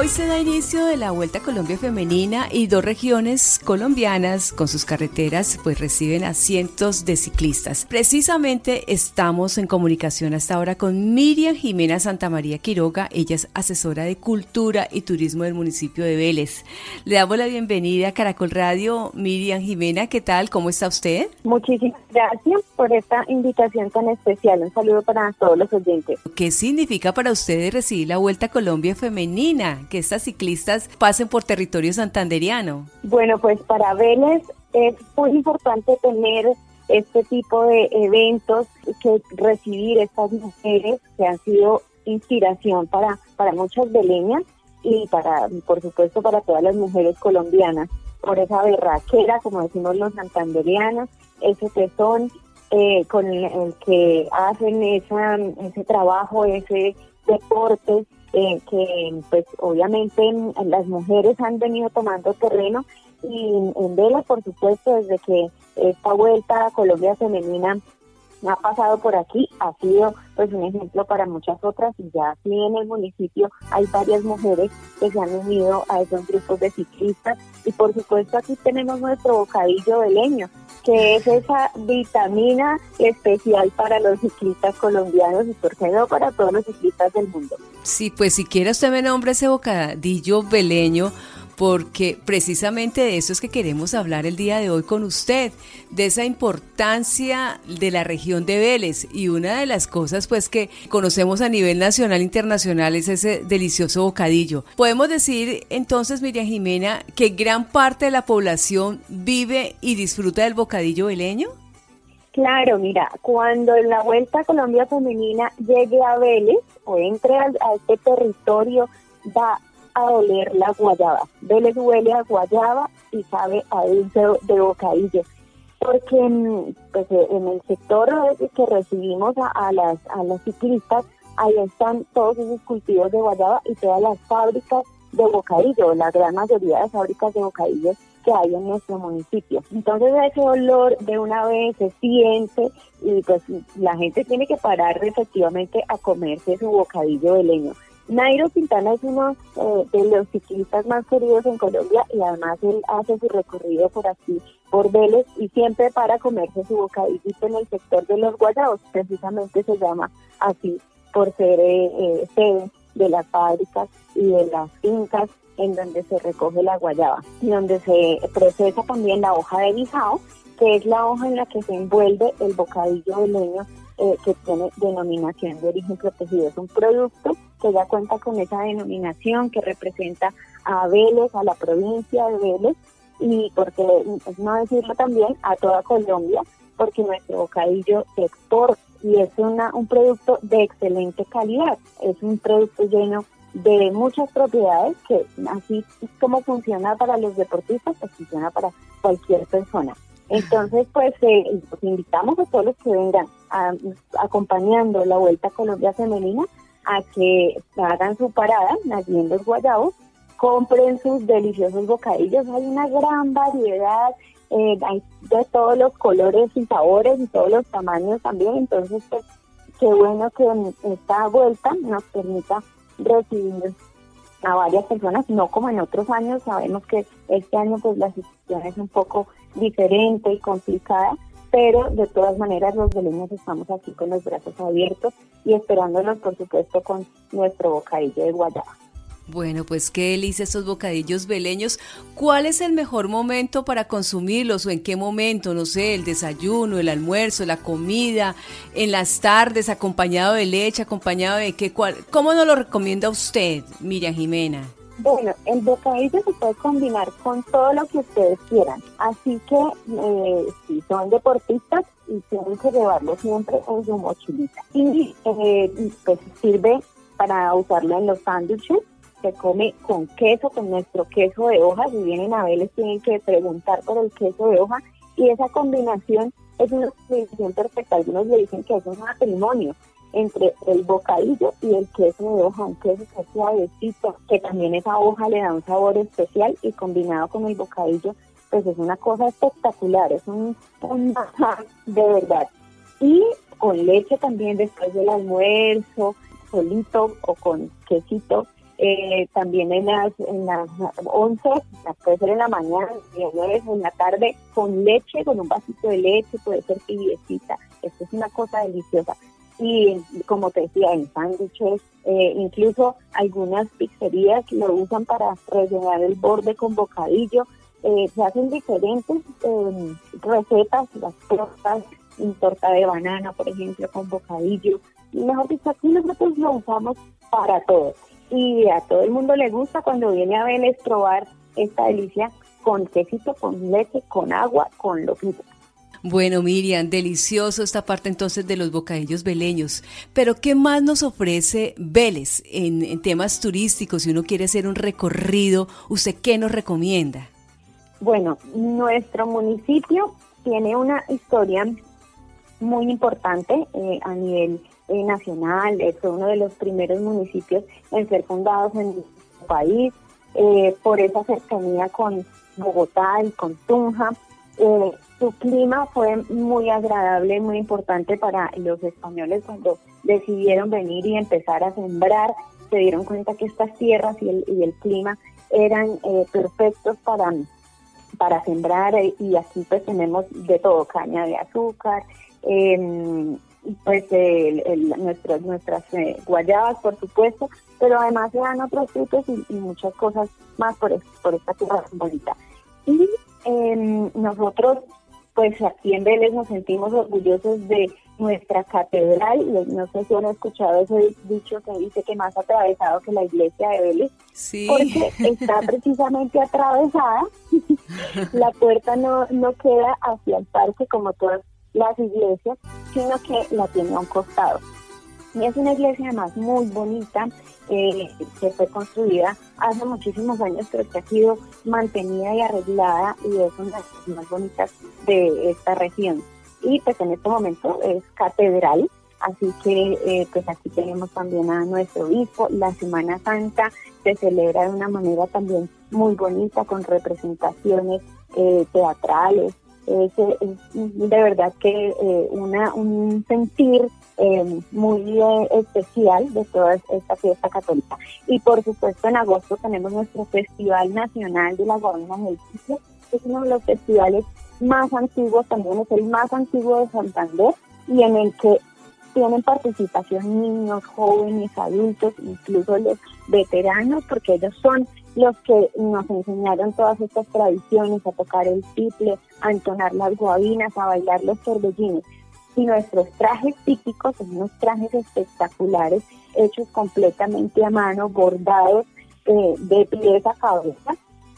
Hoy se da inicio de la Vuelta a Colombia Femenina y dos regiones colombianas con sus carreteras pues reciben a cientos de ciclistas. Precisamente estamos en comunicación hasta ahora con Miriam Jimena Santa María Quiroga, ella es asesora de Cultura y Turismo del municipio de Vélez. Le damos la bienvenida a Caracol Radio. Miriam Jimena, ¿qué tal? ¿Cómo está usted? Muchísimas gracias por esta invitación tan especial. Un saludo para todos los oyentes. ¿Qué significa para ustedes recibir la Vuelta a Colombia Femenina? Que estas ciclistas pasen por territorio santanderiano? Bueno, pues para Vélez es muy importante tener este tipo de eventos que recibir estas mujeres que han sido inspiración para, para muchas veleñas y para, por supuesto, para todas las mujeres colombianas, por esa berraquera, como decimos los santanderianos, ese tesón eh, con el, que hacen esa, ese trabajo, ese deporte eh, que pues obviamente las mujeres han venido tomando terreno y en Vela, por supuesto, desde que esta vuelta a Colombia femenina ha pasado por aquí, ha sido pues un ejemplo para muchas otras y ya aquí en el municipio hay varias mujeres que se han unido a esos grupos de ciclistas y por supuesto aquí tenemos nuestro bocadillo de leño que es esa vitamina especial para los ciclistas colombianos y por qué para todos los ciclistas del mundo. Sí, pues si quiere usted me nombre ese bocadillo beleño porque precisamente de eso es que queremos hablar el día de hoy con usted, de esa importancia de la región de Vélez y una de las cosas pues que conocemos a nivel nacional e internacional es ese delicioso bocadillo. Podemos decir entonces, Miriam Jimena, que gran parte de la población vive y disfruta del bocadillo veleño. Claro, mira, cuando la Vuelta a Colombia Femenina llegue a Vélez o entre a, a este territorio, va a oler la guayaba. Vélez huele a guayaba y sabe a dulce de bocadillo. Porque pues, eh, en el sector que recibimos a, las, a las ciclistas, ahí están todos esos cultivos de guayaba y todas las fábricas de bocadillo, la gran mayoría de fábricas de bocadillos que hay en nuestro municipio. Entonces ese olor de una vez se siente y pues la gente tiene que parar efectivamente a comerse su bocadillo de leño. Nairo Quintana es uno eh, de los ciclistas más queridos en Colombia y además él hace su recorrido por aquí, por Vélez, y siempre para comerse su bocadillito en el sector de los Guayabos, precisamente se llama así por ser eh, eh, sede de las fábricas y de las fincas en donde se recoge la guayaba y donde se procesa también la hoja de bijao, que es la hoja en la que se envuelve el bocadillo de leño eh, que tiene denominación de origen protegido. Es un producto que ya cuenta con esa denominación que representa a Vélez, a la provincia de Vélez y porque no decirlo también a toda Colombia, porque nuestro bocadillo se exporta y es una, un producto de excelente calidad. Es un producto lleno de muchas propiedades que así como funciona para los deportistas, pues funciona para cualquier persona. Entonces, pues eh, los invitamos a todos los que vengan acompañando la Vuelta a Colombia Femenina a que hagan su parada allí en los Guayabos, compren sus deliciosos bocadillos. Hay una gran variedad, eh, hay de todos los colores y sabores y todos los tamaños también. Entonces, pues qué bueno que esta vuelta nos permita recibir a varias personas, no como en otros años, sabemos que este año pues la situación es un poco diferente y complicada, pero de todas maneras los beleños estamos aquí con los brazos abiertos y esperándonos por supuesto con nuestro bocadillo de guayaba. Bueno, pues qué delicia estos bocadillos veleños. ¿Cuál es el mejor momento para consumirlos o en qué momento? No sé, el desayuno, el almuerzo, la comida, en las tardes, acompañado de leche, acompañado de qué, cuál. ¿Cómo nos lo recomienda usted, Miriam Jimena? Bueno, el bocadillo se puede combinar con todo lo que ustedes quieran. Así que eh, si son deportistas y tienen que llevarlo siempre en su mochilita. Y eh, pues sirve para usarlo en los sándwiches se come con queso, con nuestro queso de hoja. Si vienen a verles tienen que preguntar por el queso de hoja. Y esa combinación es una combinación perfecta. Algunos le dicen que es un matrimonio entre el bocadillo y el queso de hoja, un queso que es suavecito, que también esa hoja le da un sabor especial y combinado con el bocadillo, pues es una cosa espectacular, es un, un de verdad. Y con leche también después del almuerzo, solito o con quesito, eh, también en las, en las 11, puede ser en la mañana, en la tarde, con leche, con un vasito de leche, puede ser tibiecita. Esto es una cosa deliciosa. Y como te decía, en sándwiches, eh, incluso algunas pizzerías lo usan para rellenar el borde con bocadillo. Eh, se hacen diferentes em, recetas, las tortas, torta de banana, por ejemplo, con bocadillo. Y mejor dicho, aquí nosotros lo usamos para todo y a todo el mundo le gusta cuando viene a verles probar esta delicia con quesito, con leche, con agua, con lo que bueno, Miriam, delicioso esta parte entonces de los bocadillos veleños. Pero, ¿qué más nos ofrece Vélez en, temas turísticos? Si uno quiere hacer un recorrido, ¿usted qué nos recomienda? Bueno, nuestro municipio tiene una historia muy importante eh, a nivel eh, nacional, es uno de los primeros municipios en ser fundados en el país, eh, por esa cercanía con Bogotá y con Tunja. Eh, su clima fue muy agradable, muy importante para los españoles cuando decidieron venir y empezar a sembrar. Se dieron cuenta que estas tierras y el, y el clima eran perfectos para, para sembrar y aquí pues tenemos de todo, caña de azúcar, eh, pues el, nuestras nuestras eh, guayabas, por supuesto, pero además se dan otros frutos y, muchas cosas más por, por esta tierra bonita. Y em, nosotros, pues aquí en Vélez nos sentimos orgullosos de nuestra catedral, no sé si han escuchado ese dicho que dice que más atravesado que la iglesia de Vélez, sí. porque está precisamente atravesada, la puerta no, no queda hacia el parque como todas las iglesias, sino que la tiene a un costado. Y es una iglesia además muy bonita, que fue construida hace muchísimos años, pero que ha sido mantenida y arreglada y es una de las más bonitas de esta región. Y pues en este momento es catedral, así que eh, pues aquí tenemos también a nuestro obispo. La Semana Santa se celebra de una manera también muy bonita, con representaciones eh, teatrales, es, de verdad que eh, una, un sentir eh, muy eh, especial de toda esta fiesta católica. Y por supuesto en agosto tenemos nuestro Festival Nacional de la Guabina del que es uno de los festivales más antiguos, también es el más antiguo de Santander y en el que tienen participación niños, jóvenes, adultos, incluso los veteranos, porque ellos son los que nos enseñaron todas estas tradiciones, a tocar el tiple, a entonar las guabinas, a bailar los torbellines. Y nuestros trajes típicos son unos trajes espectaculares, hechos completamente a mano, bordados eh, de pies a cabeza.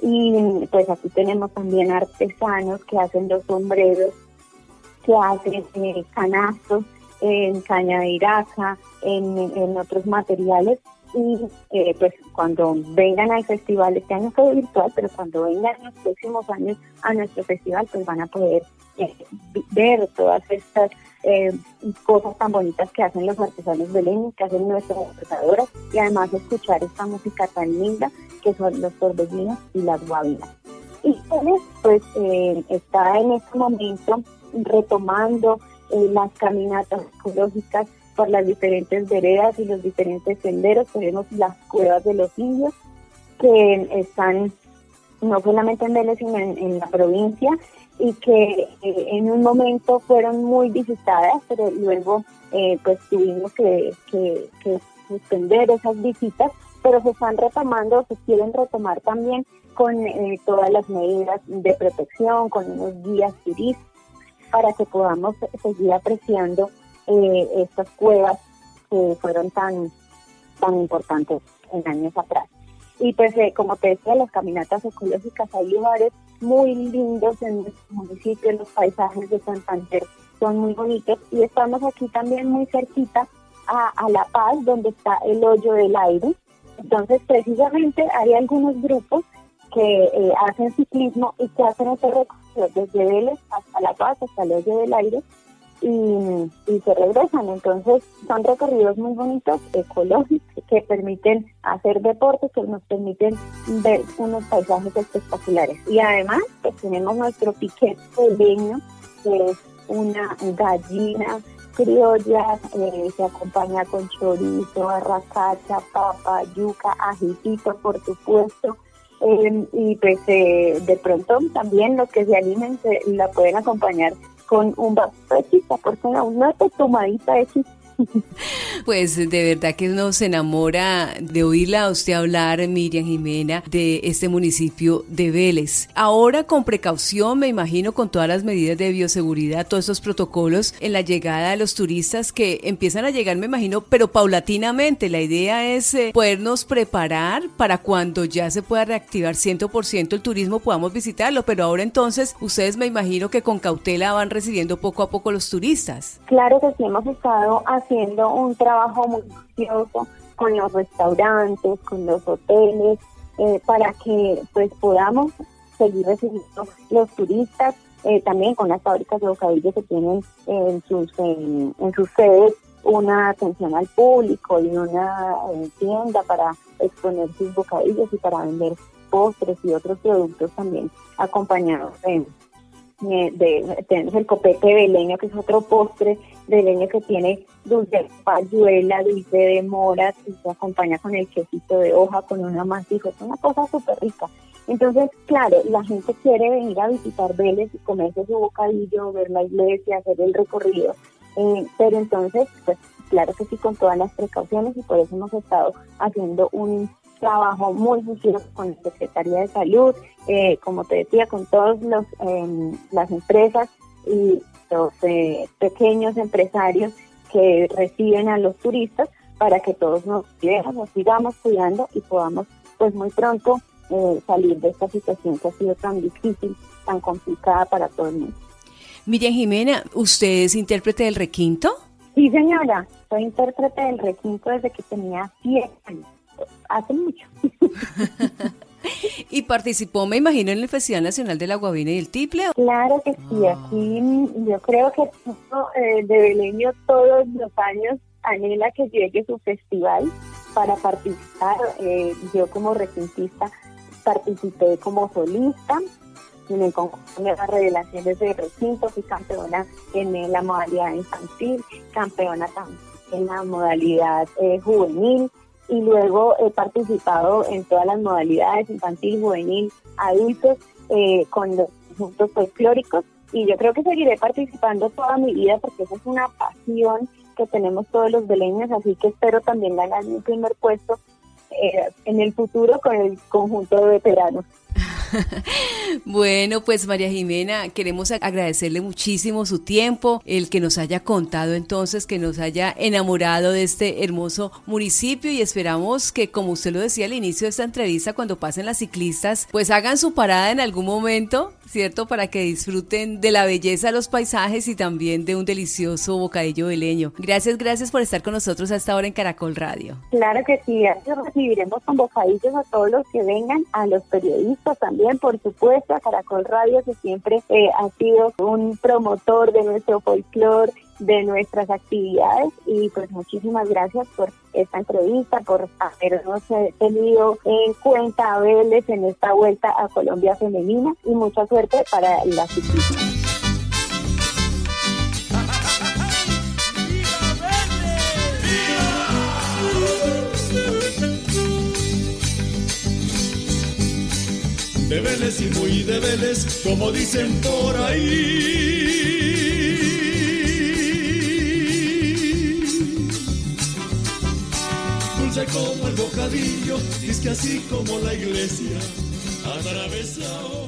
Y pues aquí tenemos también artesanos que hacen los sombreros, que hacen eh, canastos en caña de iraca, en, en otros materiales y eh, pues cuando vengan al festival, este año fue virtual, pero cuando vengan los próximos años a nuestro festival, pues van a poder eh, ver todas estas eh, cosas tan bonitas que hacen los artesanos Belén, que hacen nuestras artesadoras, y además escuchar esta música tan linda que son los torbellinos y las guabinas. Y pues está en este momento retomando las caminatas ecológicas por las diferentes veredas y los diferentes senderos. Tenemos las cuevas de los indios que están no solamente en Vélez, sino en, la provincia y que eh, en un momento fueron muy visitadas, pero luego eh, pues tuvimos que, que, suspender esas visitas, pero se están retomando, se quieren retomar también con eh, todas las medidas de protección, con unos guías turísticos, para que podamos seguir apreciando eh, estas cuevas que fueron tan, tan importantes en años atrás. Y pues eh, como te decía, las caminatas ecológicas, hay lugares muy lindos en nuestro municipio, los paisajes de Santander son muy bonitos y estamos aquí también muy cerquita a, a La Paz, donde está el hoyo del aire. Entonces, precisamente hay algunos grupos que eh, hacen ciclismo y que hacen este recorrido desde Vélez hasta La Paz, hasta el hoyo del aire, y, se regresan. Entonces son recorridos muy bonitos, ecológicos, que permiten hacer deporte, que nos permiten ver unos paisajes espectaculares. Y además pues tenemos nuestro piquete de leño, que es una gallina criollas, eh, se acompaña con chorizo, arracacha, papa, yuca, ajitito, por supuesto. Eh, y pues eh, de pronto también los que se animen la pueden acompañar con un vaso de chista, porque una, una tomadita de chista pues de verdad que uno se enamora de oírla a usted hablar, Miriam Jimena, de este municipio de Vélez. Ahora con precaución, me imagino, con todas las medidas de bioseguridad, todos esos protocolos en la llegada de los turistas que empiezan a llegar, me imagino, pero paulatinamente. La idea es eh, podernos preparar para cuando ya se pueda reactivar 100% el turismo, podamos visitarlo. Pero ahora entonces, ustedes me imagino que con cautela van recibiendo poco a poco los turistas. Claro que sí, hemos estado haciendo un trabajo muy con los restaurantes, con los hoteles, eh, para que pues podamos seguir recibiendo los turistas, eh, también con las fábricas de bocadillos que tienen en sus, en, sus sedes una atención al público y una eh, tienda para exponer sus bocadillos y para vender postres y otros productos también acompañados de, de, tenemos el copete beleño, que es otro postre beleño que tiene dulce de payuela, dulce de mora, y se acompaña con el quesito de hoja, con una masijo, es una cosa súper rica. Entonces, claro, la gente quiere venir a visitar Vélez y comerse su bocadillo, ver la iglesia, hacer el recorrido, eh, pero entonces, pues claro que sí, con todas las precauciones y por eso hemos estado haciendo un trabajo muy juicioso con la Secretaría de Salud, eh, como te decía, con todas eh, las empresas y los eh, pequeños empresarios que reciben a los turistas para que todos nos cuidemos, nos sigamos cuidando y podamos pues muy pronto eh, salir de esta situación que ha sido tan difícil, tan complicada para todo el mundo. Miriam Jimena, ¿usted es intérprete del requinto? Sí, señora, soy intérprete del requinto desde que tenía 10 años hace mucho. y participó, me imagino, en el Festival Nacional de la Guavina y el Tiple. Claro que sí, aquí yo creo que eh, de Beleño todos los años anhela que llegue su festival para participar. Eh, yo como requintista participé como solista en el concurso de las revelaciones de recinto, fui campeona en la modalidad infantil, campeona también en la modalidad eh, juvenil y luego he participado en todas las modalidades, infantil, juvenil, adultos, eh, con los conjuntos folclóricos y yo creo que seguiré participando toda mi vida porque esa es una pasión que tenemos todos los beleños, así que espero también ganar mi primer puesto eh, en el futuro con el conjunto de veteranos. Bueno, pues María Jimena, queremos agradecerle muchísimo su tiempo, el que nos haya contado entonces, que nos haya enamorado de este hermoso municipio y esperamos que, como usted lo decía al inicio de esta entrevista, cuando pasen las ciclistas, pues hagan su parada en algún momento, ¿cierto? Para que disfruten de la belleza de los paisajes y también de un delicioso bocadillo leño. Gracias, gracias por estar con nosotros hasta ahora en Caracol Radio. Claro que sí, recibiremos con bocadillos a todos los que vengan, a los periodistas también por supuesto, a Caracol Radio, que siempre eh, ha sido un promotor de nuestro folclore, de nuestras actividades y pues muchísimas gracias por esta entrevista, por habernos eh, tenido en cuenta a Vélez en esta vuelta a Colombia Femenina y mucha suerte para la ciclistas. de Vélez y muy de Vélez, como dicen por ahí. Como el bocadillo, es que así como la iglesia atravesado